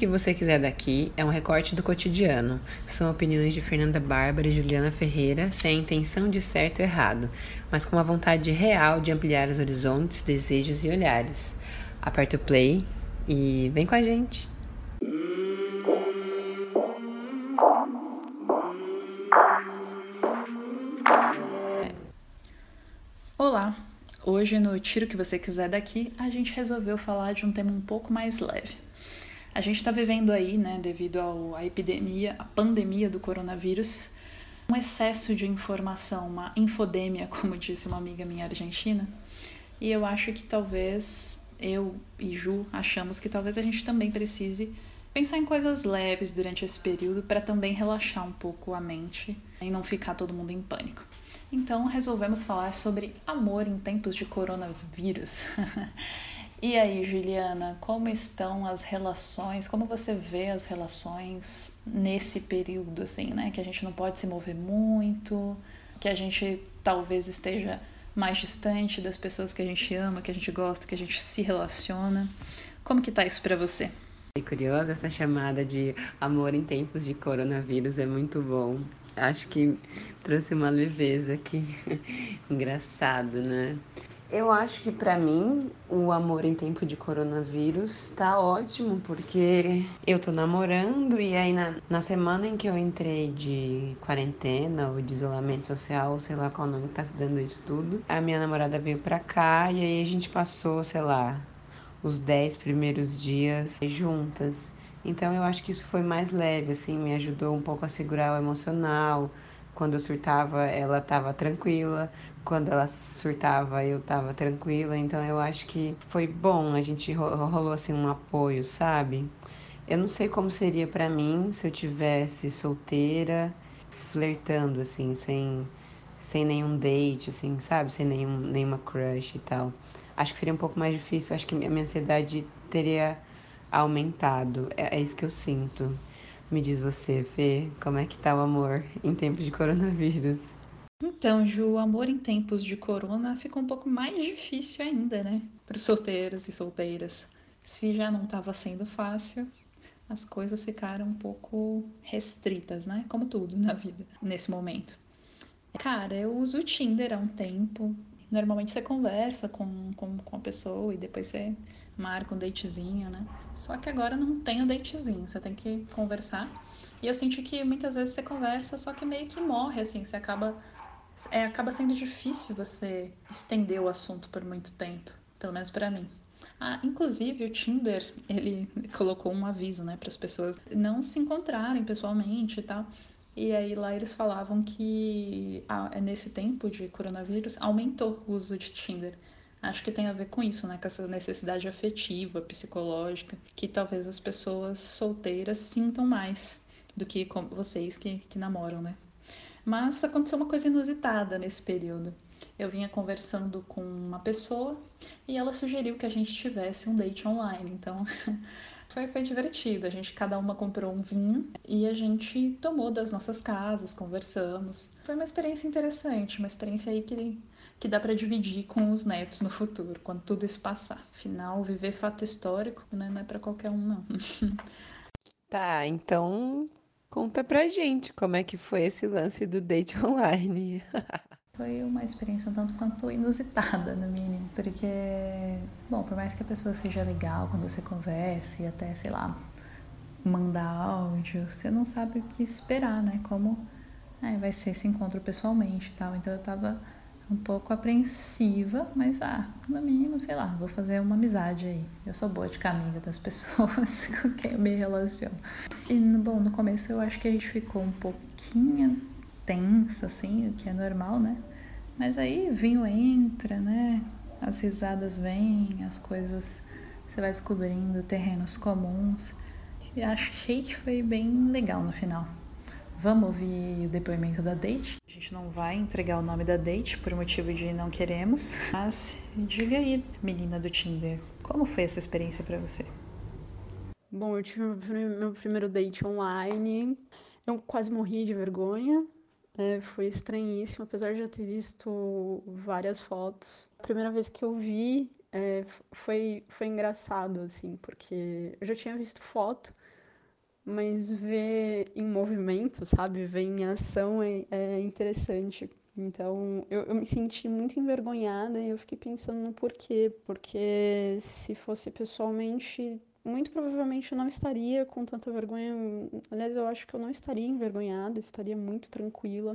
que você quiser daqui é um recorte do cotidiano. São opiniões de Fernanda Bárbara e Juliana Ferreira, sem a intenção de certo ou errado, mas com a vontade real de ampliar os horizontes, desejos e olhares. Aperta o play e vem com a gente! Olá! Hoje no Tiro que você quiser daqui, a gente resolveu falar de um tema um pouco mais leve a gente está vivendo aí, né, devido à epidemia, à pandemia do coronavírus, um excesso de informação, uma infodemia, como disse uma amiga minha argentina. E eu acho que talvez eu e Ju achamos que talvez a gente também precise pensar em coisas leves durante esse período para também relaxar um pouco a mente e não ficar todo mundo em pânico. Então resolvemos falar sobre amor em tempos de coronavírus. E aí, Juliana, como estão as relações? Como você vê as relações nesse período, assim, né? Que a gente não pode se mover muito, que a gente talvez esteja mais distante das pessoas que a gente ama, que a gente gosta, que a gente se relaciona. Como que tá isso para você? É curiosa essa chamada de amor em tempos de coronavírus, é muito bom. Acho que trouxe uma leveza aqui. Engraçado, né? Eu acho que para mim o amor em tempo de coronavírus tá ótimo, porque eu tô namorando e aí na, na semana em que eu entrei de quarentena ou de isolamento social, sei lá qual nome tá se dando isso tudo, a minha namorada veio pra cá e aí a gente passou, sei lá, os dez primeiros dias juntas. Então eu acho que isso foi mais leve, assim, me ajudou um pouco a segurar o emocional. Quando eu surtava, ela estava tranquila quando ela surtava eu tava tranquila, então eu acho que foi bom, a gente rolou assim um apoio, sabe? Eu não sei como seria para mim se eu tivesse solteira, flertando assim, sem sem nenhum date, assim, sabe? Sem nenhum, nenhuma crush e tal. Acho que seria um pouco mais difícil, acho que a minha ansiedade teria aumentado. É, é isso que eu sinto. Me diz você, Fê, como é que tá o amor em tempos de coronavírus? Então, Ju, o amor em tempos de corona ficou um pouco mais difícil ainda, né? Para os solteiros e solteiras. Se já não estava sendo fácil, as coisas ficaram um pouco restritas, né? Como tudo na vida, nesse momento. Cara, eu uso o Tinder há um tempo. Normalmente você conversa com, com, com a pessoa e depois você marca um datezinho, né? Só que agora não tem o datezinho, você tem que conversar. E eu senti que muitas vezes você conversa, só que meio que morre, assim, você acaba é, acaba sendo difícil você estender o assunto por muito tempo, pelo menos para mim. Ah, inclusive o Tinder ele colocou um aviso, né, para as pessoas não se encontrarem pessoalmente e tal. E aí lá eles falavam que ah, nesse tempo de coronavírus aumentou o uso de Tinder. Acho que tem a ver com isso, né? Com essa necessidade afetiva, psicológica, que talvez as pessoas solteiras sintam mais do que vocês que, que namoram, né? Mas aconteceu uma coisa inusitada nesse período. Eu vinha conversando com uma pessoa e ela sugeriu que a gente tivesse um date online. Então foi, foi divertido. A gente, cada uma comprou um vinho e a gente tomou das nossas casas, conversamos. Foi uma experiência interessante, uma experiência aí que, que dá para dividir com os netos no futuro, quando tudo isso passar. Afinal, viver fato histórico né, não é para qualquer um, não. Tá, então Conta pra gente como é que foi esse lance do date online. Foi uma experiência um tanto quanto inusitada, no mínimo, porque, bom, por mais que a pessoa seja legal quando você conversa e até, sei lá, mandar áudio, você não sabe o que esperar, né? Como é, vai ser esse encontro pessoalmente e tal. Então eu tava um pouco apreensiva, mas ah, no mínimo, sei lá, vou fazer uma amizade aí. Eu sou boa de amiga das pessoas com quem eu me relaciono. E, bom, no começo eu acho que a gente ficou um pouquinho tensa, assim, o que é normal, né? Mas aí vinho entra, né? As risadas vêm, as coisas você vai descobrindo terrenos comuns. E achei que foi bem legal no final. Vamos ouvir o depoimento da Date? A gente não vai entregar o nome da Date por motivo de não queremos, mas diga aí, menina do Tinder, como foi essa experiência para você? Bom, eu tive meu primeiro date online. Eu quase morri de vergonha. É, foi estranhíssimo, apesar de já ter visto várias fotos. A primeira vez que eu vi é, foi, foi engraçado, assim, porque eu já tinha visto foto, mas ver em movimento, sabe? Ver em ação é, é interessante. Então, eu, eu me senti muito envergonhada e eu fiquei pensando no porquê. Porque se fosse pessoalmente, muito provavelmente eu não estaria com tanta vergonha. Aliás, eu acho que eu não estaria envergonhada, estaria muito tranquila.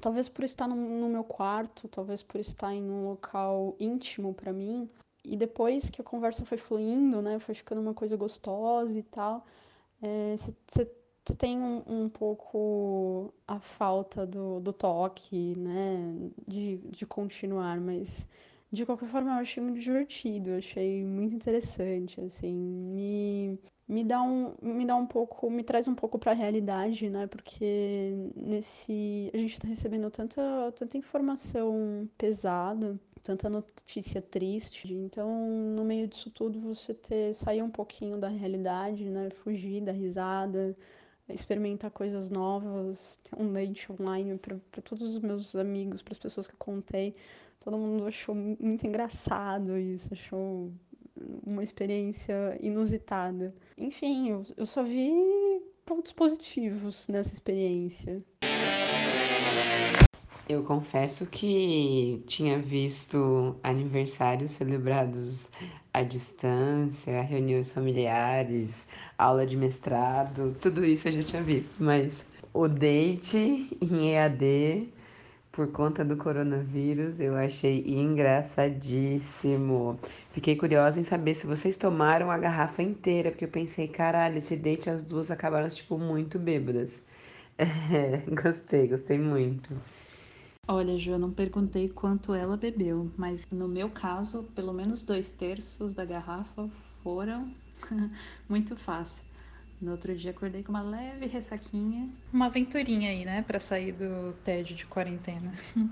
Talvez por estar no, no meu quarto, talvez por estar em um local íntimo para mim. E depois que a conversa foi fluindo, né, foi ficando uma coisa gostosa e tal, você é, tem um, um, pouco a falta do, do toque, né, de, de continuar, mas de qualquer forma eu achei muito divertido, achei muito interessante, assim, me, me dá um, me dá um pouco, me traz um pouco para a realidade, né, porque nesse, a gente está recebendo tanta, tanta informação pesada, tanta notícia triste. Então, no meio disso tudo, você ter sair um pouquinho da realidade, né? Fugir da risada, experimentar coisas novas, um date online para todos os meus amigos, para as pessoas que eu contei. Todo mundo achou muito engraçado isso, achou uma experiência inusitada. Enfim, eu, eu só vi pontos positivos nessa experiência. Eu confesso que tinha visto aniversários celebrados à distância, reuniões familiares, aula de mestrado, tudo isso eu já tinha visto, mas o date em EAD por conta do coronavírus eu achei engraçadíssimo. Fiquei curiosa em saber se vocês tomaram a garrafa inteira, porque eu pensei, caralho, esse date as duas acabaram tipo muito bêbadas. É, gostei, gostei muito. Olha, Ju, eu não perguntei quanto ela bebeu, mas no meu caso, pelo menos dois terços da garrafa foram muito fácil. No outro dia acordei com uma leve ressaquinha. Uma aventurinha aí, né, para sair do tédio de quarentena.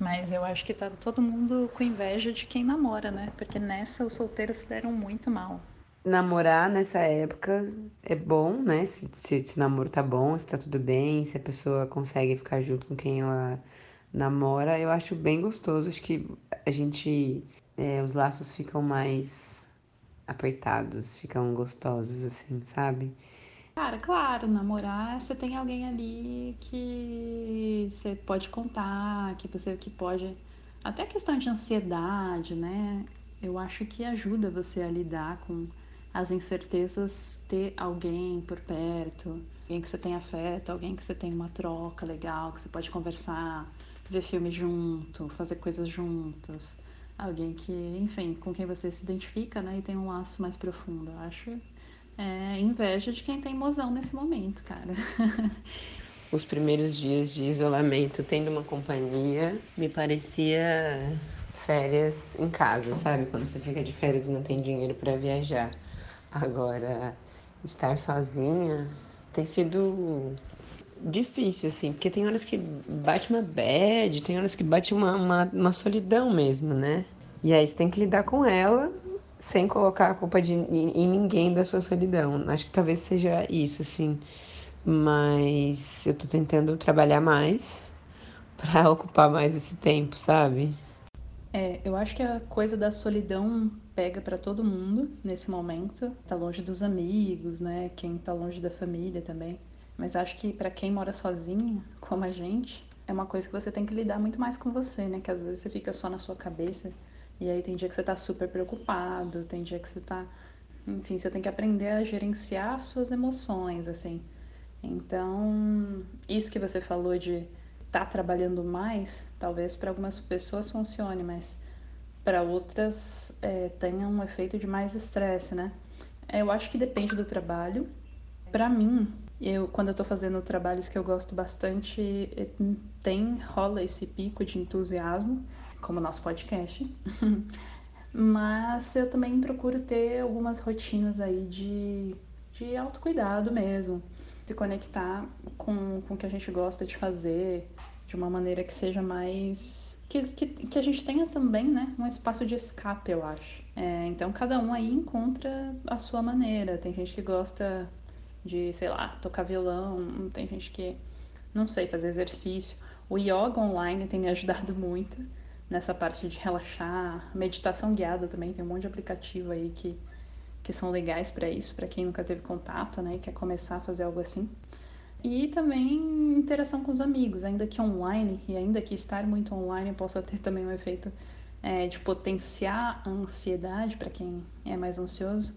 Mas eu acho que tá todo mundo com inveja de quem namora, né? Porque nessa os solteiros se deram muito mal. Namorar nessa época é bom, né? Se, se, se o namoro tá bom, se tá tudo bem, se a pessoa consegue ficar junto com quem ela namora, eu acho bem gostoso. Acho que a gente. É, os laços ficam mais apertados, ficam gostosos, assim, sabe? Cara, claro, namorar, você tem alguém ali que você pode contar, que você que pode. Até a questão de ansiedade, né? Eu acho que ajuda você a lidar com as incertezas, ter alguém por perto, alguém que você tem afeto, alguém que você tem uma troca legal, que você pode conversar, ver filme junto, fazer coisas juntos. Alguém que, enfim, com quem você se identifica, né? E tem um laço mais profundo. Eu acho é, inveja de quem tem mozão nesse momento, cara. Os primeiros dias de isolamento, tendo uma companhia, me parecia férias em casa, sabe? Quando você fica de férias e não tem dinheiro para viajar. Agora, estar sozinha tem sido difícil, assim, porque tem horas que bate uma bad, tem horas que bate uma, uma, uma solidão mesmo, né? E aí você tem que lidar com ela sem colocar a culpa de, em, em ninguém da sua solidão. Acho que talvez seja isso, assim. Mas eu tô tentando trabalhar mais para ocupar mais esse tempo, sabe? É, eu acho que a coisa da solidão pega para todo mundo nesse momento. Tá longe dos amigos, né? Quem tá longe da família também. Mas acho que para quem mora sozinho, como a gente, é uma coisa que você tem que lidar muito mais com você, né? Que às vezes você fica só na sua cabeça e aí tem dia que você tá super preocupado, tem dia que você tá, enfim, você tem que aprender a gerenciar suas emoções, assim. Então, isso que você falou de estar tá trabalhando mais, talvez para algumas pessoas funcione, mas para outras é, tenha um efeito de mais estresse, né? Eu acho que depende do trabalho. Para mim, eu, quando eu tô fazendo trabalhos que eu gosto bastante, eh, tem, rola esse pico de entusiasmo, como o nosso podcast. Mas eu também procuro ter algumas rotinas aí de, de autocuidado mesmo. Se conectar com, com o que a gente gosta de fazer de uma maneira que seja mais. Que, que, que a gente tenha também, né? Um espaço de escape, eu acho. É, então cada um aí encontra a sua maneira. Tem gente que gosta de, sei lá, tocar violão, tem gente que não sei, fazer exercício. O yoga online tem me ajudado muito nessa parte de relaxar, meditação guiada também, tem um monte de aplicativo aí que, que são legais para isso, para quem nunca teve contato, né, e quer começar a fazer algo assim. E também interação com os amigos, ainda que online, e ainda que estar muito online possa ter também um efeito é, de potenciar a ansiedade para quem é mais ansioso,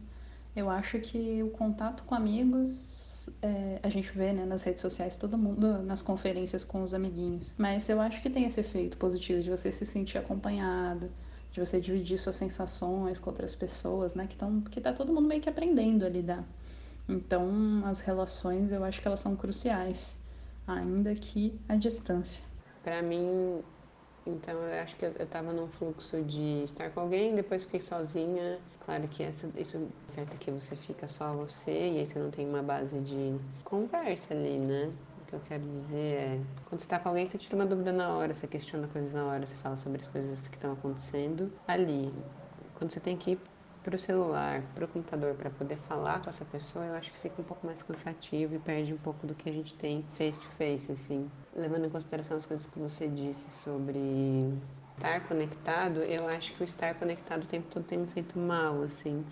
eu acho que o contato com amigos, é, a gente vê né, nas redes sociais, todo mundo nas conferências com os amiguinhos, mas eu acho que tem esse efeito positivo de você se sentir acompanhado, de você dividir suas sensações com outras pessoas, né, que, estão que tá todo mundo meio que aprendendo a lidar. Então, as relações eu acho que elas são cruciais, ainda que à distância. Para mim, então eu acho que eu estava num fluxo de estar com alguém, depois fiquei sozinha. Claro que essa, isso é certo que você fica só você e aí você não tem uma base de conversa ali, né? O que eu quero dizer é, quando você está com alguém, você tira uma dúvida na hora, você questiona coisas na hora, você fala sobre as coisas que estão acontecendo ali. Quando você tem que ir para o celular, para o computador, para poder falar com essa pessoa, eu acho que fica um pouco mais cansativo e perde um pouco do que a gente tem face to face, assim. Levando em consideração as coisas que você disse sobre estar conectado, eu acho que o estar conectado o tempo todo tem me feito mal, assim.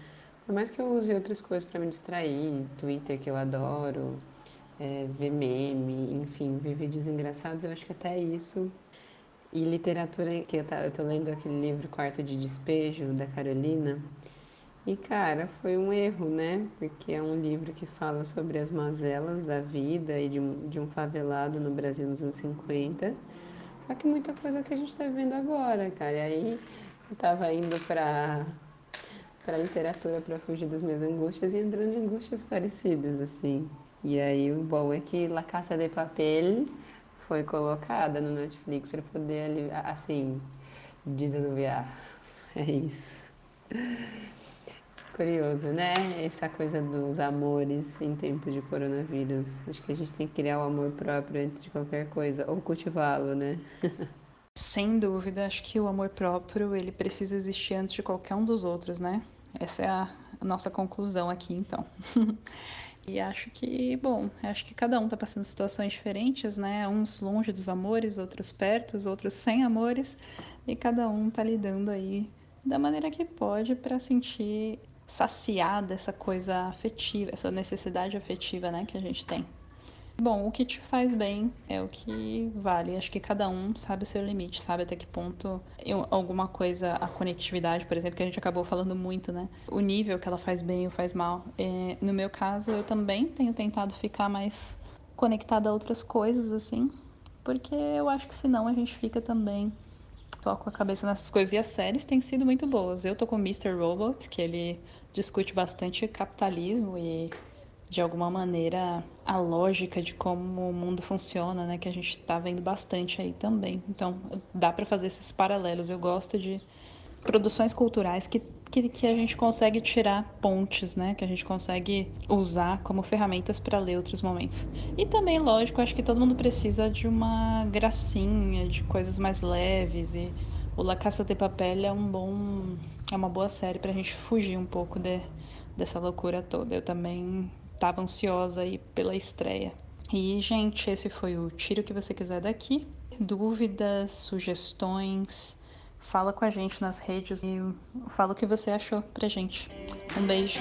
Por mais que eu use outras coisas para me distrair, Twitter que eu adoro, é, ver meme, enfim, ver vídeos engraçados, eu acho que até isso e literatura, que eu, tá, eu tô lendo aquele livro Quarto de Despejo, da Carolina, e cara, foi um erro, né? Porque é um livro que fala sobre as mazelas da vida e de um, de um favelado no Brasil nos anos 50. Só que muita coisa que a gente está vivendo agora, cara. E aí eu tava indo pra, pra literatura para fugir das minhas angústias e entrando em angústias parecidas, assim. E aí o bom é que La Caça de Papel foi colocada no Netflix para poder, assim, desanuviar. É isso. Curioso, né? Essa coisa dos amores em tempos de coronavírus. Acho que a gente tem que criar o amor próprio antes de qualquer coisa, ou cultivá-lo, né? Sem dúvida, acho que o amor próprio ele precisa existir antes de qualquer um dos outros, né? Essa é a nossa conclusão aqui, então. e acho que, bom, acho que cada um tá passando situações diferentes, né? Uns longe dos amores, outros perto, outros sem amores, e cada um tá lidando aí da maneira que pode para sentir saciar dessa coisa afetiva, essa necessidade afetiva, né, que a gente tem. Bom, o que te faz bem é o que vale. Acho que cada um sabe o seu limite, sabe até que ponto eu, alguma coisa, a conectividade, por exemplo, que a gente acabou falando muito, né? O nível que ela faz bem ou faz mal. É, no meu caso, eu também tenho tentado ficar mais conectada a outras coisas, assim, porque eu acho que senão a gente fica também com a cabeça nessas coisas. E as séries têm sido muito boas. Eu tô com o Mr. Robot, que ele discute bastante capitalismo e, de alguma maneira, a lógica de como o mundo funciona, né? Que a gente tá vendo bastante aí também. Então, dá para fazer esses paralelos. Eu gosto de produções culturais que, que, que, a gente consegue tirar pontes, né? Que a gente consegue usar como ferramentas para ler outros momentos. E também, lógico, acho que todo mundo precisa de uma gracinha, de coisas mais leves e o La Caça de Papel é um bom é uma boa série pra gente fugir um pouco de, dessa loucura toda. Eu também tava ansiosa aí pela estreia. E, gente, esse foi o Tiro que você quiser daqui. Dúvidas, sugestões, Fala com a gente nas redes e fala o que você achou pra gente. Um beijo.